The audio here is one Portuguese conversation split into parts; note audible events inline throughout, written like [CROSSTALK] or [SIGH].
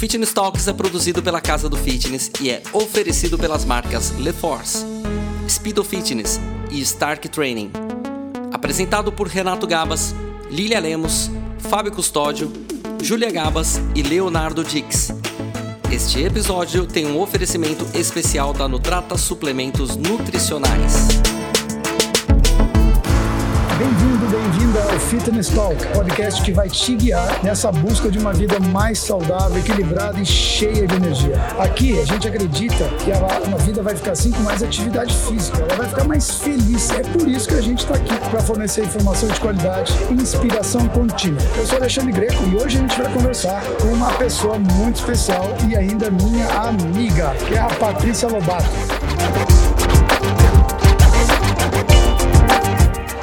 Fitness Talks é produzido pela Casa do Fitness e é oferecido pelas marcas LeForce, Speedo Fitness e Stark Training. Apresentado por Renato Gabas, Lilia Lemos, Fábio Custódio, Júlia Gabas e Leonardo Dix. Este episódio tem um oferecimento especial da Nutrata Suplementos Nutricionais. Fitness Talk, podcast que vai te guiar nessa busca de uma vida mais saudável, equilibrada e cheia de energia. Aqui a gente acredita que a, a vida vai ficar assim com mais atividade física, ela vai ficar mais feliz. É por isso que a gente está aqui para fornecer informação de qualidade e inspiração contínua. Eu sou Alexandre Greco e hoje a gente vai conversar com uma pessoa muito especial e ainda minha amiga, que é a Patrícia Lobato.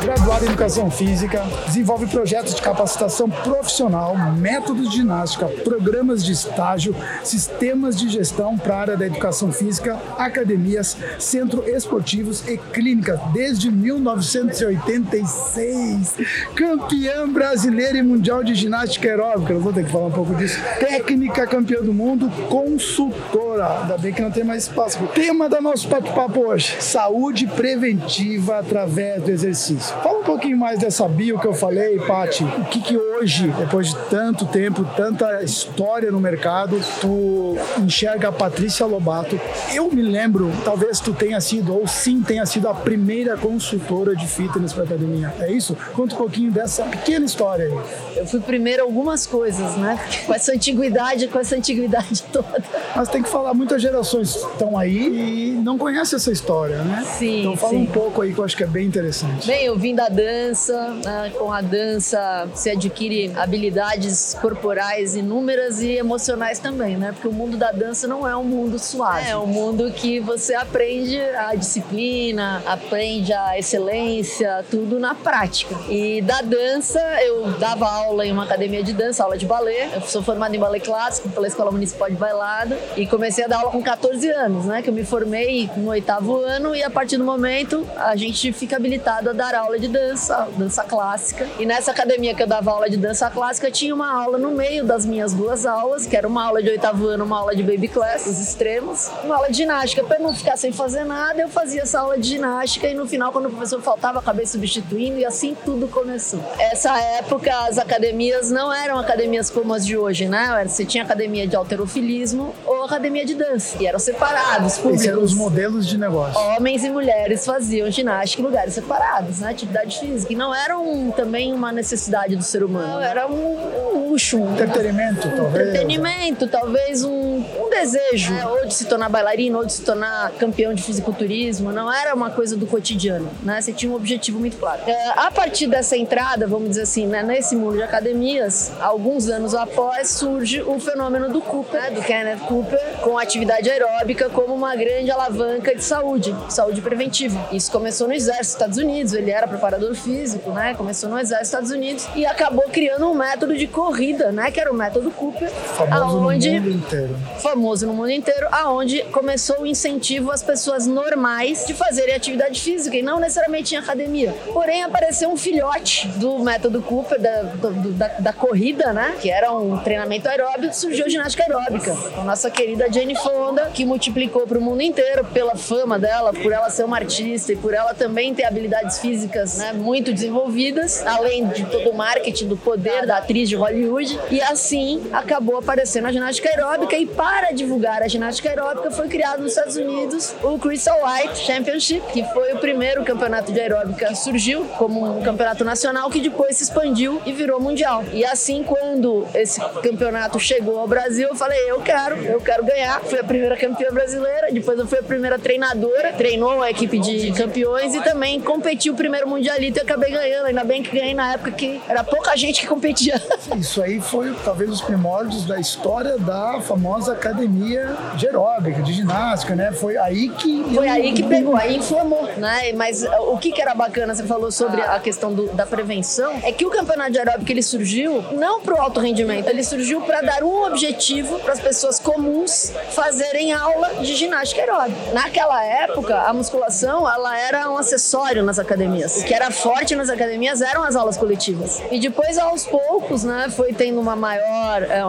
Graduada em Educação Física, desenvolve projetos de capacitação profissional, métodos de ginástica, programas de estágio, sistemas de gestão para a área da educação física, academias, centros esportivos e clínicas desde 1986. Campeã brasileira e mundial de ginástica aeróbica, eu vou ter que falar um pouco disso. Técnica campeã do mundo, consultora. Ainda bem que não tem mais espaço. Tema do nosso bate-papo hoje: saúde preventiva através do exercício. Fala um pouquinho mais dessa bio que eu falei, Pati. O que, que hoje, depois de tanto tempo, tanta história no mercado, tu enxerga a Patrícia Lobato? Eu me lembro, talvez tu tenha sido, ou sim tenha sido a primeira consultora de fitness para academia. É isso? Conta um pouquinho dessa pequena história aí. Eu fui primeiro algumas coisas, né? Com essa antiguidade, com essa antiguidade [LAUGHS] toda. Mas tem que falar, muitas gerações estão aí e não conhecem essa história, né? Sim. Então fala sim. um pouco aí que eu acho que é bem interessante. Bem, eu vim da dança, né? com a dança se adquire habilidades corporais inúmeras e emocionais também, né? Porque o mundo da dança não é um mundo suave. É um mundo que você aprende a disciplina, aprende a excelência, tudo na prática. E da dança, eu dava aula em uma academia de dança, aula de balé. Eu sou formada em balé clássico pela Escola Municipal de Bailada e comecei a dar aula com 14 anos, né? Que eu me formei no oitavo ano e a partir do momento a gente fica habilitado a dar aula de dança, dança clássica. E nessa academia que eu dava aula de dança clássica, tinha uma aula no meio das minhas duas aulas, que era uma aula de oitavo ano, uma aula de baby class, os extremos, uma aula de ginástica. Para não ficar sem fazer nada, eu fazia essa aula de ginástica e no final, quando o professor faltava, acabei substituindo e assim tudo começou. Essa época, as academias não eram academias como as de hoje, né? Você tinha academia de alterofilismo ou academia de dança. E eram separados, públicos. Esses eram os modelos de negócio. Homens e mulheres faziam ginástica em lugares separados, né? Atividade física. E não era um, também uma necessidade do ser humano. Era um, luxo. Um Entretenimento, talvez. Entretenimento, talvez um, um desejo. né? Ou de se tornar bailarino, ou de se tornar campeão de fisiculturismo. Não era uma coisa do cotidiano, né? Você tinha um objetivo muito claro. É, a partir dessa entrada, vamos dizer assim, né? nesse mundo de academias, alguns anos após, surge o fenômeno do Cooper, né? do Kenneth Cooper, com atividade aeróbica como uma grande alavanca de saúde, saúde preventiva. Isso começou no exército dos Estados Unidos, ele era preparador físico, né? Começou no exército dos Estados Unidos e acabou criando um método de corrida, né? Que era o método Cooper, Famoso aonde no mundo inteiro. famoso no mundo inteiro, aonde começou o incentivo às pessoas normais de fazerem atividade física e não necessariamente em academia. Porém, apareceu um filhote do método Cooper, da, do- da, da corrida, né? Que era um treinamento aeróbico, surgiu a ginástica aeróbica. A nossa querida Jane Fonda, que multiplicou para o mundo inteiro pela fama dela, por ela ser uma artista e por ela também ter habilidades físicas né, muito desenvolvidas, além de todo o marketing do poder da atriz de Hollywood. E assim acabou aparecendo a ginástica aeróbica. E para divulgar a ginástica aeróbica, foi criado nos Estados Unidos o Crystal White Championship, que foi o primeiro campeonato de aeróbica que surgiu como um campeonato nacional que depois se expandiu e virou mundial. E assim, quando esse campeonato chegou ao Brasil, eu falei: eu quero, eu quero ganhar. Fui a primeira campeã brasileira, depois eu fui a primeira treinadora, treinou a equipe de campeões e também competi o primeiro mundialito e acabei ganhando. Ainda bem que ganhei na época que era pouca gente que competia. Isso aí foi talvez os primórdios da história da famosa academia de aeróbica, de ginástica, né? Foi aí que. Foi aí que pegou, aí inflamou, né? Mas uh, o que, que era bacana, você falou sobre a questão do- da prevenção, é que o campeonato de aeróbica ele surgiu não para o alto rendimento, ele surgiu para dar um objetivo para as pessoas comuns fazerem aula de ginástica aeróbica. Naquela época, a musculação ela era um acessório nas academias. O que era forte nas academias eram as aulas coletivas. E depois aos poucos, né, foi tendo uma maior, é,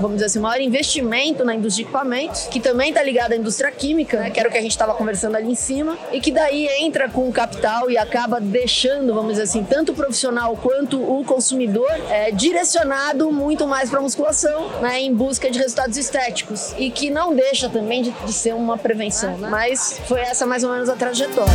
vamos dizer assim, maior investimento na indústria de equipamentos, que também está ligada à indústria química, né, que era o que a gente estava conversando ali em cima, e que daí entra com o capital e acaba deixando, vamos dizer assim, tanto o profissional quanto o consumidor é, direcionado muito mais para musculação, né, em busca de resultados estéticos, e que não deixa também de, de ser uma prevenção, né? mas foi essa mais ou menos a trajetória.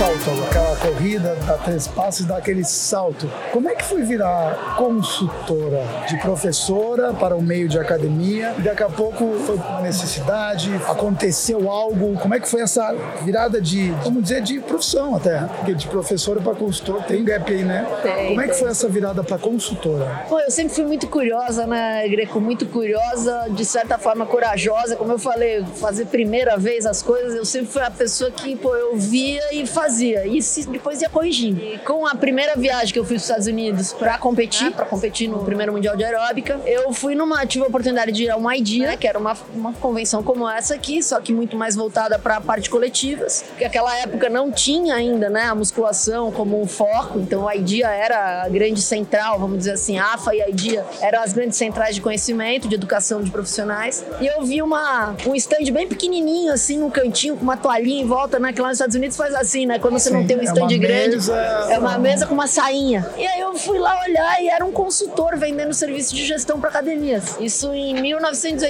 salto, aquela corrida, dá três passos, dá aquele salto. Como é que foi virar consultora de professora para o meio de academia? E daqui a pouco foi uma necessidade, aconteceu algo. Como é que foi essa virada de, vamos dizer, de profissão até? Porque de professora para consultora tem gap aí, né? Tem, Como é que tem. foi essa virada para consultora? Pô, eu sempre fui muito curiosa, né, Greco? Muito curiosa, de certa forma corajosa. Como eu falei, fazer primeira vez as coisas, eu sempre fui a pessoa que, pô, eu via e fazia. E se- depois ia corrigindo. E com a primeira viagem que eu fui para os Estados Unidos para competir, para competir no primeiro Mundial de Aeróbica, eu fui numa, tive a oportunidade de ir a uma IDEA, que era uma, uma convenção como essa aqui, só que muito mais voltada para a parte coletivas, porque aquela época não tinha ainda, né, a musculação como um foco, então a IDEA era a grande central, vamos dizer assim, a AFA e a IDEA eram as grandes centrais de conhecimento, de educação de profissionais. E eu vi uma, um stand bem pequenininho, assim, num cantinho, com uma toalhinha em volta, né, que lá nos Estados Unidos faz assim, né, quando você não Sim, tem um é stand uma grande, mesa- é uma mesa com uma sainha. E aí eu fui lá olhar e era um consultor vendendo serviço de gestão para academias. Isso em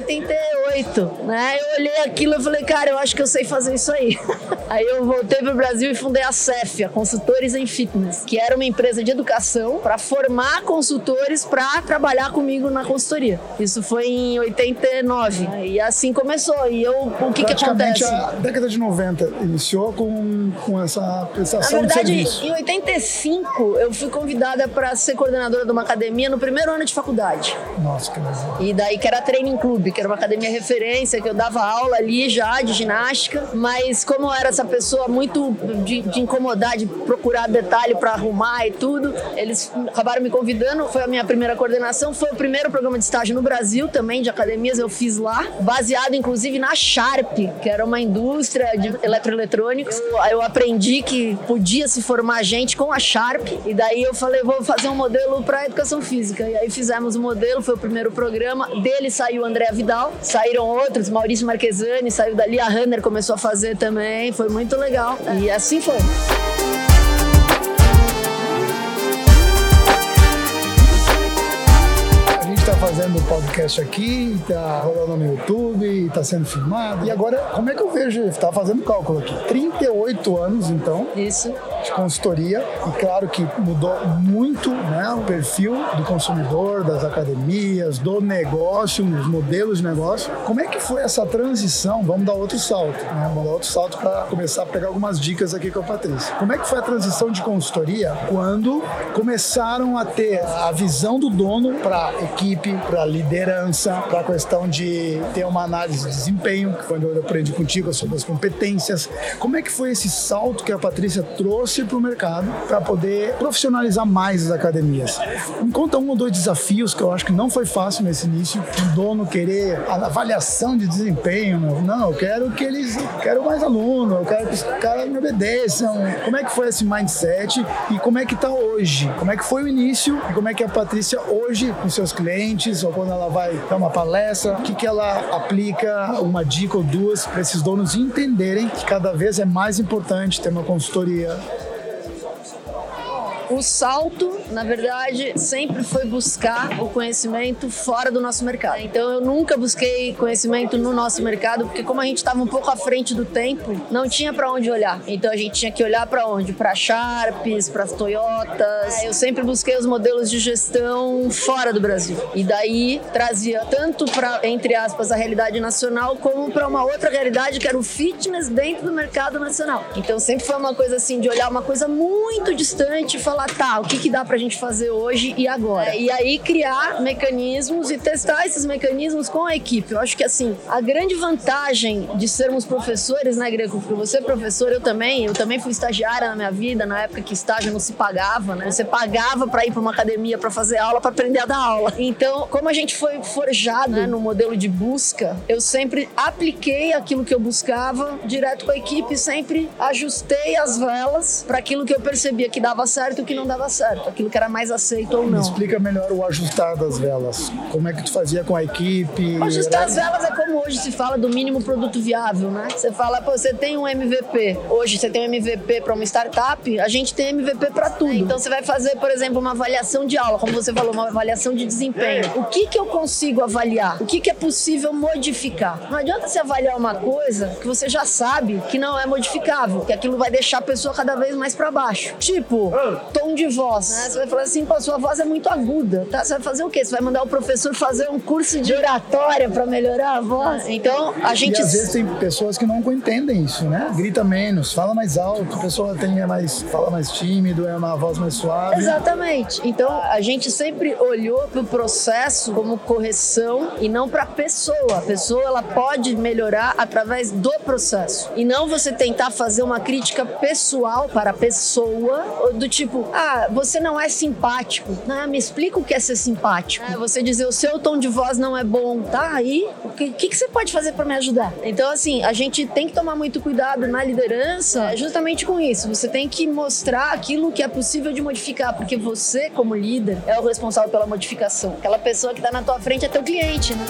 1988, né? Eu olhei aquilo e falei, cara, eu acho que eu sei fazer isso aí. [LAUGHS] aí eu voltei pro Brasil e fundei a CEF, a Consultores em Fitness, que era uma empresa de educação para formar consultores para trabalhar comigo na consultoria. Isso foi em 89. E assim começou. E eu, o que que acontece? a década de 90 iniciou com, com essa prestação de verdade, em 85, eu fui convidada para ser coordenadora de uma academia no primeiro ano de faculdade. Nossa, que legal. E daí que era Training Club, que era uma academia referência, que eu dava aula ali já de ginástica. Mas como eu era essa pessoa muito de, de incomodar, de procurar detalhe para arrumar e tudo, eles acabaram me convidando. Foi a minha primeira coordenação. Foi o primeiro programa de estágio no Brasil também, de academias, eu fiz lá. Baseado, inclusive, na Sharp, que era uma indústria de eletroeletrônicos. Eu, eu aprendi que podia se formar gente com a Sharp. E daí eu falei, vou fazer um modelo para educação física. E aí fizemos o modelo, foi o primeiro programa. Dele saiu o André Vidal, saíram outros, Maurício Marquesani, saiu dali, a Runner começou a fazer também. Foi muito legal. E assim foi. A gente tá fazendo o podcast aqui, tá rolando no YouTube, tá sendo filmado. E agora, como é que eu vejo? Tá fazendo cálculo aqui. 38 anos, então, Isso. De consultoria. E claro que mudou muito né, o perfil do consumidor, das academias, do negócio, os modelos de negócio. Como é que foi essa transição? Vamos dar outro salto, né? Vamos dar outro salto para começar a pegar algumas dicas aqui com a Patrícia. Como é que foi a transição de consultoria quando começaram a ter a visão do dono para equipe, para liderança, para a questão de ter uma análise de desempenho, que foi onde eu aprendi contigo sobre as competências. Como é que foi esse salto que a Patrícia trouxe para o mercado para poder profissionalizar mais as academias? Me conta um ou dois desafios que eu acho que não foi fácil nesse início. O dono querer avaliação de desempenho. Não, eu quero que eles. Quero mais aluno, eu quero que os caras me obedeçam. Como é que foi esse mindset e como é que está hoje? Como é que foi o início e como é que a Patrícia hoje com seus clientes ou quando ela vai dar uma palestra, o que, que ela aplica, uma dica ou duas para esses donos entenderem que cada vez é mais importante ter uma consultoria O salto, na verdade, sempre foi buscar o conhecimento fora do nosso mercado. Então eu nunca busquei conhecimento no nosso mercado, porque como a gente estava um pouco à frente do tempo, não tinha para onde olhar. Então a gente tinha que olhar para onde? Para Sharps, para Toyotas. Eu sempre busquei os modelos de gestão fora do Brasil. E daí trazia tanto para entre aspas a realidade nacional como para uma outra realidade que era o fitness dentro do mercado nacional. Então sempre foi uma coisa assim de olhar uma coisa muito distante e falar falar, tá, o que, que dá pra gente fazer hoje e agora? E aí criar mecanismos e testar esses mecanismos com a equipe. Eu acho que assim, a grande vantagem de sermos professores, né, Greco? Porque você é professor, eu também, eu também fui estagiária na minha vida, na época que estágio não se pagava, né? Você pagava para ir para uma academia para fazer aula, para aprender a dar aula. Então, como a gente foi forjado né, no modelo de busca, eu sempre apliquei aquilo que eu buscava direto com a equipe, sempre ajustei as velas para aquilo que eu percebia que dava certo que não dava certo, aquilo que era mais aceito ou não. Me explica melhor o ajustar das velas. Como é que tu fazia com a equipe? Ajustar as velas é como hoje se fala do mínimo produto viável, né? Você fala, pô, você tem um MVP. Hoje você tem um MVP para uma startup, a gente tem MVP para tudo. Então você vai fazer, por exemplo, uma avaliação de aula, como você falou, uma avaliação de desempenho. O que que eu consigo avaliar? O que que é possível modificar? Não adianta você avaliar uma coisa que você já sabe que não é modificável, que aquilo vai deixar a pessoa cada vez mais para baixo. Tipo, tom de voz. Né? Você vai falar assim, pô, sua voz é muito aguda. Tá? Você vai fazer o quê? Você vai mandar o professor fazer um curso de oratória para melhorar a voz? Então, a gente... E às vezes tem pessoas que não entendem isso, né? Grita menos, fala mais alto, a pessoa tem é mais, fala mais tímido, é uma voz mais suave. Exatamente. Então, a gente sempre olhou para o processo como correção e não para a pessoa. A pessoa ela pode melhorar através do processo e não você tentar fazer uma crítica pessoal para a pessoa do tipo, ah, você não é simpático. Ah, me explica o que é ser simpático. É, você dizer o seu tom de voz não é bom, tá? Aí, o que, que, que você pode fazer para me ajudar? Então, assim, a gente tem que tomar muito cuidado na liderança justamente com isso. Você tem que mostrar aquilo que é possível de modificar, porque você, como líder, é o responsável pela modificação. Aquela pessoa que está na tua frente é teu cliente, né?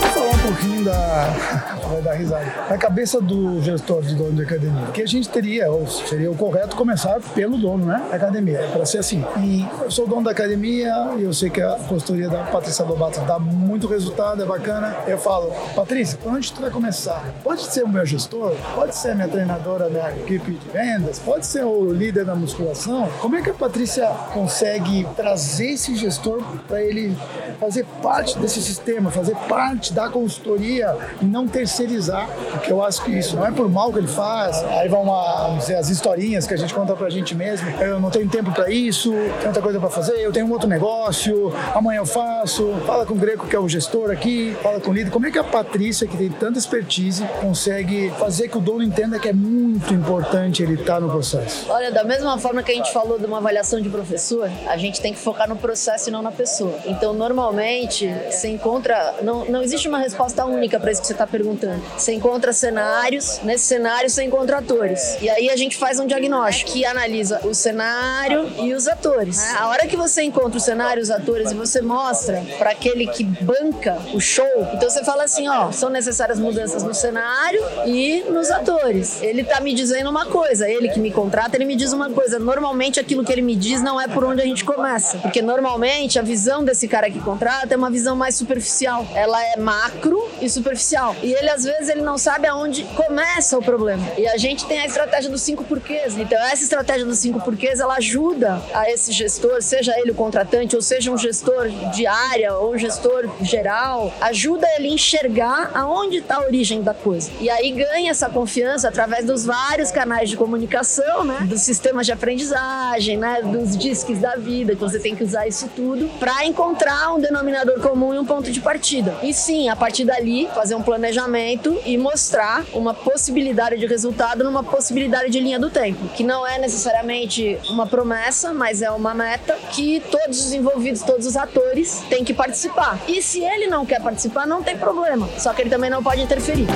Vamos falar um pouquinho da vai dar risada. Na cabeça do gestor de dono de academia. Que a gente teria, ou seria o correto, começar pelo dono, né? Da academia. É para ser assim. E eu sou dono da academia eu sei que a consultoria da Patrícia Lobato dá muito resultado, é bacana. Eu falo, Patrícia, por onde tu vai começar? Pode ser o meu gestor, pode ser a minha treinadora, minha equipe de vendas, pode ser o líder da musculação. Como é que a Patrícia consegue trazer esse gestor para ele fazer parte desse sistema, fazer parte da consultoria e não ter terceirizar, porque eu acho que isso não é por mal que ele faz. Aí vão uma, dizer, as historinhas que a gente conta pra gente mesmo. Eu não tenho tempo para isso, tenho outra coisa para fazer, eu tenho um outro negócio, amanhã eu faço. Fala com o Greco, que é o gestor aqui, fala com o líder. Como é que a Patrícia, que tem tanta expertise, consegue fazer que o dono entenda que é muito importante ele estar tá no processo? Olha, da mesma forma que a gente falou de uma avaliação de professor, a gente tem que focar no processo e não na pessoa. Então, normalmente, você encontra. Não, não existe uma resposta única para isso que você está perguntando. Você encontra cenários, nesse cenário você encontra atores. E aí a gente faz um diagnóstico que analisa o cenário e os atores. A hora que você encontra o cenário os atores e você mostra para aquele que banca o show, então você fala assim, ó, são necessárias mudanças no cenário e nos atores. Ele tá me dizendo uma coisa, ele que me contrata, ele me diz uma coisa. Normalmente aquilo que ele me diz não é por onde a gente começa, porque normalmente a visão desse cara que contrata é uma visão mais superficial. Ela é macro e superficial. E ele às vezes ele não sabe aonde começa o problema. E a gente tem a estratégia dos cinco porquês. Então essa estratégia dos cinco porquês, ela ajuda a esse gestor, seja ele o contratante, ou seja um gestor de área, ou um gestor geral, ajuda ele a enxergar aonde está a origem da coisa. E aí ganha essa confiança através dos vários canais de comunicação, né? Dos sistemas de aprendizagem, né? Dos disques da vida, que você tem que usar isso tudo para encontrar um denominador comum e um ponto de partida. E sim, a partir dali, fazer um planejamento e mostrar uma possibilidade de resultado numa possibilidade de linha do tempo, que não é necessariamente uma promessa, mas é uma meta que todos os envolvidos, todos os atores têm que participar. E se ele não quer participar, não tem problema, só que ele também não pode interferir.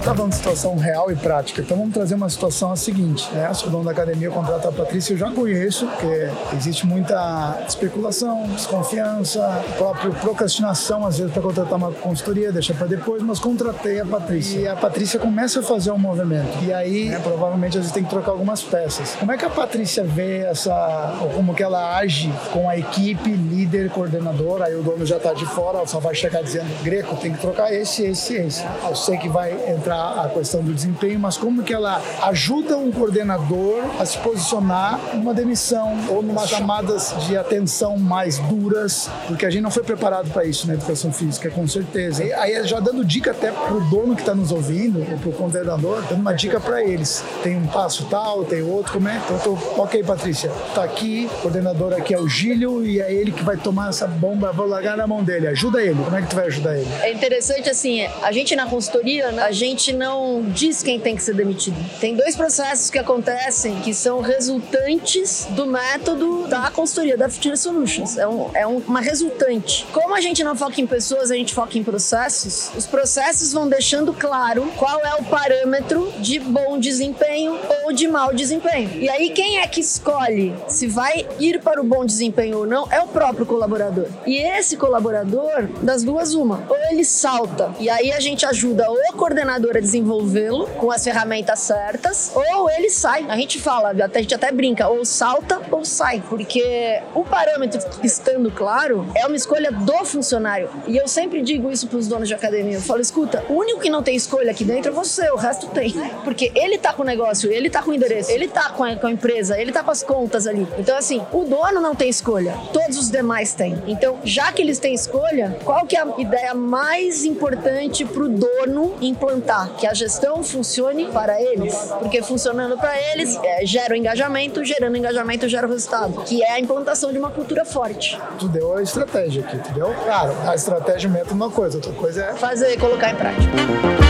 Você está falando de situação real e prática, então vamos trazer uma situação a seguinte. Né? O dono da academia contrata a Patrícia, eu já conheço, porque existe muita especulação, desconfiança, própria procrastinação, às vezes, para contratar uma consultoria, deixa para depois, mas contratei a Patrícia. E a Patrícia começa a fazer um movimento. E aí, né, provavelmente, às vezes tem que trocar algumas peças. Como é que a Patrícia vê essa, ou como que ela age com a equipe, líder, coordenador, aí o dono já está de fora, só vai chegar dizendo, Greco, tem que trocar esse, esse, esse. Eu sei que vai entrar a, a questão do desempenho, mas como que ela ajuda um coordenador a se posicionar numa demissão ou numa chamadas de atenção mais duras, porque a gente não foi preparado para isso na educação física, com certeza. E aí já dando dica até pro dono que está nos ouvindo, ou pro coordenador, dando uma dica para eles. Tem um passo tal, tem outro, como é? Então, tô, ok, Patrícia, tá aqui, o coordenador aqui é o Gílio e é ele que vai tomar essa bomba, vou largar na mão dele. Ajuda ele. Como é que tu vai ajudar ele? É interessante assim, a gente na consultoria, né, a gente não diz quem tem que ser demitido. Tem dois processos que acontecem que são resultantes do método da consultoria da Fitness Solutions. É, um, é um, uma resultante. Como a gente não foca em pessoas, a gente foca em processos, os processos vão deixando claro qual é o parâmetro de bom desempenho ou de mau desempenho. E aí, quem é que escolhe se vai ir para o bom desempenho ou não é o próprio colaborador. E esse colaborador, das duas, uma. Ou ele salta, e aí a gente ajuda o coordenador a desenvolvê-lo com as ferramentas certas, ou ele sai. A gente fala, a gente até brinca, ou salta ou sai, porque o parâmetro estando claro é uma escolha do funcionário. E eu sempre digo isso para os donos de academia. Eu falo, escuta, o único que não tem escolha aqui dentro é você, o resto tem. Porque ele tá com o negócio, ele tá com o endereço, ele tá com a, com a empresa, ele tá com as contas ali. Então, assim, o dono não tem escolha, todos os demais têm. Então, já que eles têm escolha, qual que é a ideia mais importante para o dono implantar? Que a gestão funcione para eles. Porque funcionando para eles, é, gera o engajamento, gerando engajamento, gera o resultado. Que é a implantação de uma cultura forte. Tu deu a estratégia aqui, entendeu? Claro, a estratégia meta uma coisa, outra coisa é... Fazer, colocar em prática.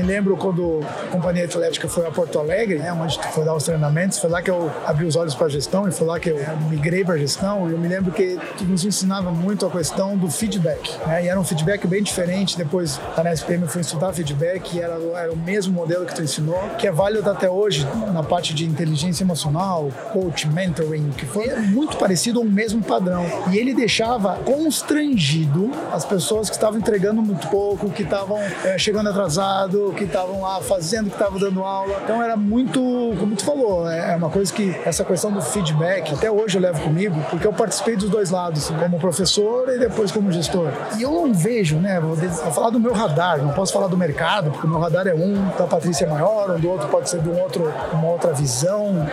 Me lembro quando a companhia atlética foi a Porto Alegre, né, onde foi dar os treinamentos, foi lá que eu abri os olhos para a gestão e foi lá que eu migrei para a gestão. E eu me lembro que nos ensinava muito a questão do feedback, né, e era um feedback bem diferente. Depois, na SPM, eu fui estudar feedback e era, era o mesmo modelo que tu ensinou, que é válido até hoje na parte de inteligência emocional, coach, mentoring, que foi muito parecido ao mesmo padrão. E ele deixava constrangido as pessoas que estavam entregando muito pouco, que estavam é, chegando atrasadas que estavam lá fazendo, que estavam dando aula. Então era muito, como tu falou, é, é uma coisa que essa questão do feedback, até hoje eu levo comigo, porque eu participei dos dois lados, como professor e depois como gestor. E eu não vejo, né, vou falar do meu radar, não posso falar do mercado, porque o meu radar é um, da Patrícia é maior, um do outro pode ser de um outro, uma outra visão,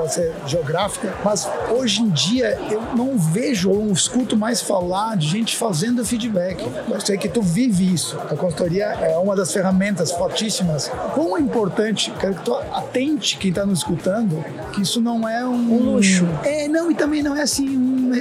pode ser geográfica, mas hoje em dia eu não vejo ou não escuto mais falar de gente fazendo feedback. Eu sei que tu vive isso. A consultoria é uma das ferramentas fortíssimas. Quão é importante, quero que tu atente quem está nos escutando, que isso não é um, um luxo. É, não, e também não é assim,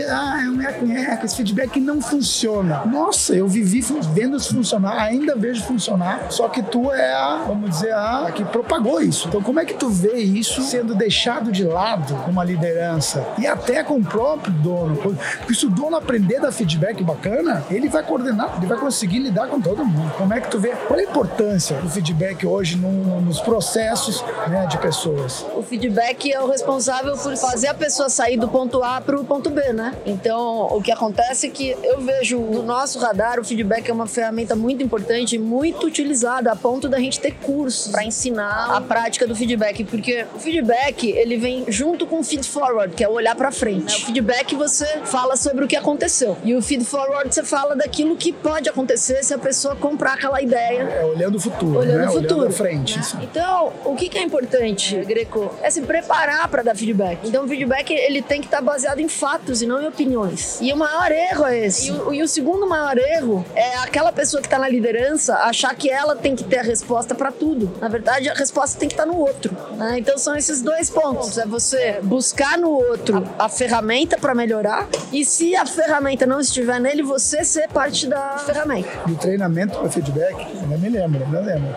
ah, é um eco, esse feedback não funciona. Nossa, eu vivi vendo isso funcionar, ainda vejo funcionar, só que tu é a, vamos dizer, a, que propagou isso. Então, como é que tu vê isso sendo deixado de lado uma liderança e até com o próprio dono? Porque se o dono aprender da feedback bacana, ele vai coordenar, ele vai conseguir lidar com todo mundo. Como é que tu vê? Qual é a importância do feedback hoje no, nos processos né, de pessoas? O feedback é o responsável por fazer a pessoa sair do ponto A para o ponto B, né? Então, o que acontece é que eu vejo no nosso radar o feedback é uma ferramenta muito importante e muito utilizada a ponto da gente ter cursos para ensinar a prática do feedback, porque o feedback ele vem junto com o feed forward, que é o olhar para frente. O feedback você fala sobre o que aconteceu e o feed forward você fala daquilo que pode acontecer se a pessoa comprar aquela ideia. É olhando o futuro, olhando né? o futuro, olhando frente. Né? Então, o que é importante, Greco, é se preparar para dar feedback. Então, o feedback ele tem que estar baseado em fatos e não em opiniões. E o maior erro é esse. E o, e o segundo maior erro é aquela pessoa que está na liderança achar que ela tem que ter a resposta para tudo. Na verdade, a resposta tem que estar no outro. Né? Então, são esses dois pontos. É você buscar no outro a, a ferramenta para melhorar e se a ferramenta não estiver nele, você ser parte da ferramenta. E o treinamento para feedback, eu me lembro, eu lembro.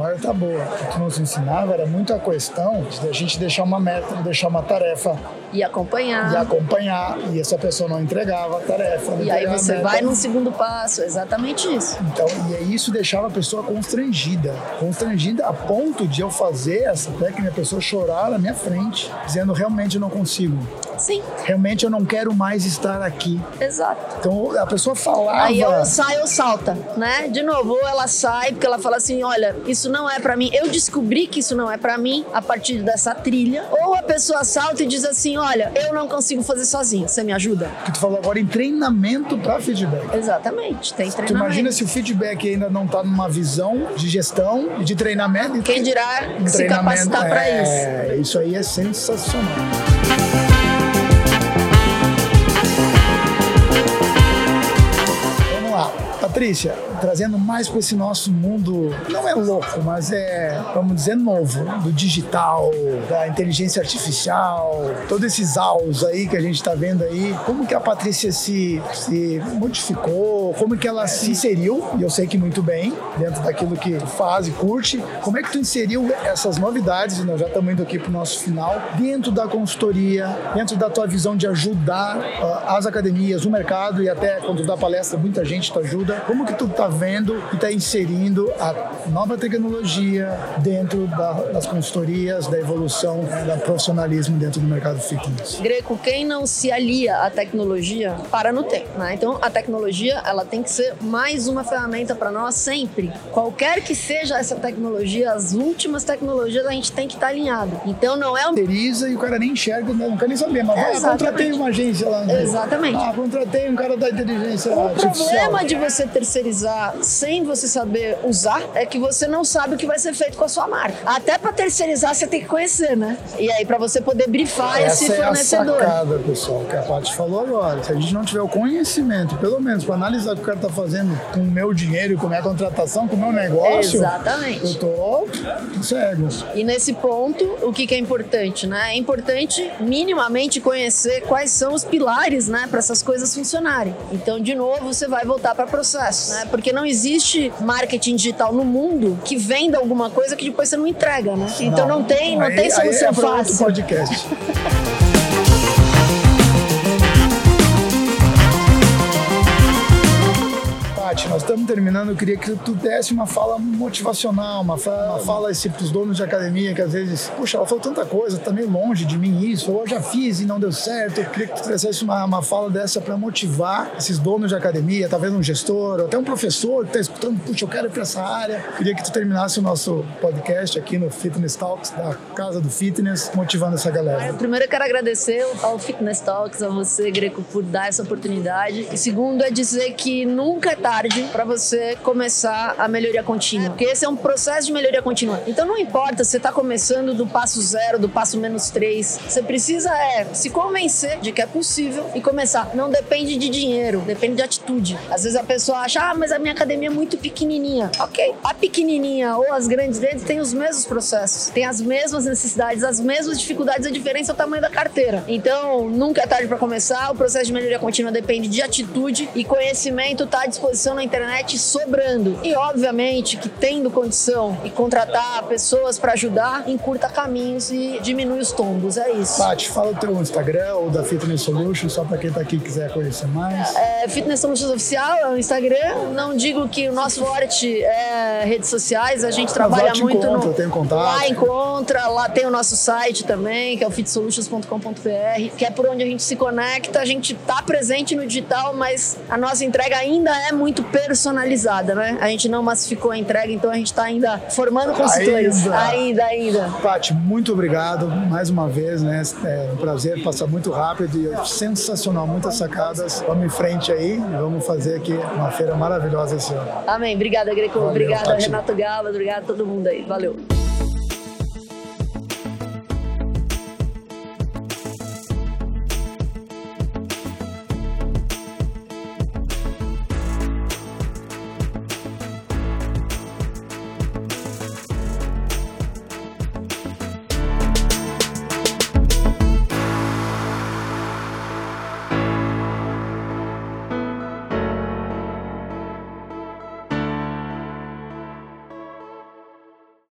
Memória tá boa. O que nos ensinava era muito a questão de a gente deixar uma meta, deixar uma tarefa. E acompanhar. E acompanhar. E essa pessoa não entregava a tarefa. E aí você vai no segundo passo, exatamente isso. Então, e isso deixava a pessoa constrangida. Constrangida a ponto de eu fazer essa técnica, a pessoa chorar na minha frente, dizendo realmente eu não consigo. Sim. Realmente eu não quero mais estar aqui. Exato. Então a pessoa falava. Aí ou sai ou salta, né? De novo, ou ela sai porque ela fala assim: olha, isso não é para mim. Eu descobri que isso não é para mim a partir dessa trilha. Ou a pessoa salta e diz assim: olha, eu não consigo fazer sozinha. Você me ajuda? Que tu falou agora em treinamento para feedback. Exatamente, tem treinamento. Tu imagina se o feedback ainda não tá numa visão de gestão e de treinamento. Quem dirá se capacitar para é, isso? Isso aí é sensacional. Patrícia, trazendo mais para esse nosso mundo, não é louco, mas é, vamos dizer, novo, do digital, da inteligência artificial, todos esses aos aí que a gente está vendo aí. Como que a Patrícia se, se modificou? Como que ela se inseriu? E eu sei que muito bem, dentro daquilo que faz e curte. Como é que tu inseriu essas novidades, nós já estamos indo aqui para o nosso final, dentro da consultoria, dentro da tua visão de ajudar uh, as academias, o mercado e até quando dá palestra, muita gente te ajuda. Como que tu tá vendo e está inserindo a nova tecnologia dentro da, das consultorias, da evolução, do profissionalismo dentro do mercado fitness. Greco, quem não se alia à tecnologia, para no tempo. Né? Então, a tecnologia ela tem que ser mais uma ferramenta para nós sempre. Qualquer que seja essa tecnologia, as últimas tecnologias, a gente tem que estar tá alinhado. Então, não é. Terceriza e o cara nem enxerga, não quer nem saber. Mas ah, contratei uma agência lá. Né? Exatamente. Ah, contratei um cara da inteligência o artificial. O problema de você terceirizar sem você saber usar é que você não sabe o que vai ser feito com a sua marca. Até para terceirizar você tem que conhecer, né? E aí para você poder brifar Essa esse fornecedor. Essa é a sacada, pessoal, que a Paty falou agora. Se a gente não tiver o conhecimento, pelo menos para analisar o que o cara tá fazendo com o meu dinheiro, com a minha contratação, com o meu negócio, Exatamente. eu tô cego. E nesse ponto, o que, que é importante, né? É importante minimamente conhecer quais são os pilares, né, para essas coisas funcionarem. Então, de novo, você vai voltar para processo, né? Porque não existe marketing digital no mundo que venda alguma coisa que depois você não entrega, né? Então não, não tem, não aí, tem solução aí é fácil. Outro [LAUGHS] podcast. nós estamos terminando. Eu queria que tu desse uma fala motivacional, uma fala, uma fala assim, para os donos de academia que às vezes, puxa, ela falou tanta coisa, tá meio longe de mim isso, ou eu já fiz e não deu certo. Eu queria que tu trouxesse uma, uma fala dessa para motivar esses donos de academia, talvez um gestor, ou até um professor que está escutando, puxa, eu quero ir para essa área. Eu queria que tu terminasse o nosso podcast aqui no Fitness Talks, da Casa do Fitness, motivando essa galera. Primeiro, eu quero agradecer ao Fitness Talks, a você, Greco, por dar essa oportunidade. E segundo, é dizer que nunca é tarde para você começar a melhoria contínua. Porque esse é um processo de melhoria contínua. Então não importa se você está começando do passo zero, do passo menos três. Você precisa é se convencer de que é possível e começar. Não depende de dinheiro, depende de atitude. Às vezes a pessoa acha, ah, mas a minha academia é muito pequenininha. Ok. A pequenininha ou as grandes deles têm os mesmos processos, têm as mesmas necessidades, as mesmas dificuldades. A diferença é o tamanho da carteira. Então nunca é tarde para começar. O processo de melhoria contínua depende de atitude e conhecimento está à disposição na internet sobrando. E obviamente que tendo condição e contratar pessoas para ajudar, encurta caminhos e diminui os tombos. É isso. Paty, fala o teu Instagram ou da Fitness Solutions, só para quem tá aqui e quiser conhecer mais. É, Fitness Solutions Oficial é o Instagram. Não digo que o nosso forte é redes sociais, a gente trabalha muito. Encontra, no... tem contato. Lá encontra, lá tem o nosso site também, que é o fitsolutions.com.br, que é por onde a gente se conecta. A gente tá presente no digital, mas a nossa entrega ainda é muito personalizada, né? A gente não massificou a entrega, então a gente está ainda formando consultores. Ainda, ainda. ainda. Paty, muito obrigado mais uma vez, né? É um prazer, passar muito rápido e sensacional, muitas sacadas. Vamos em frente aí, vamos fazer aqui uma feira maravilhosa esse ano. Amém. Obrigada, Greco. Obrigada, Renato Gala. Obrigada a todo mundo aí. Valeu.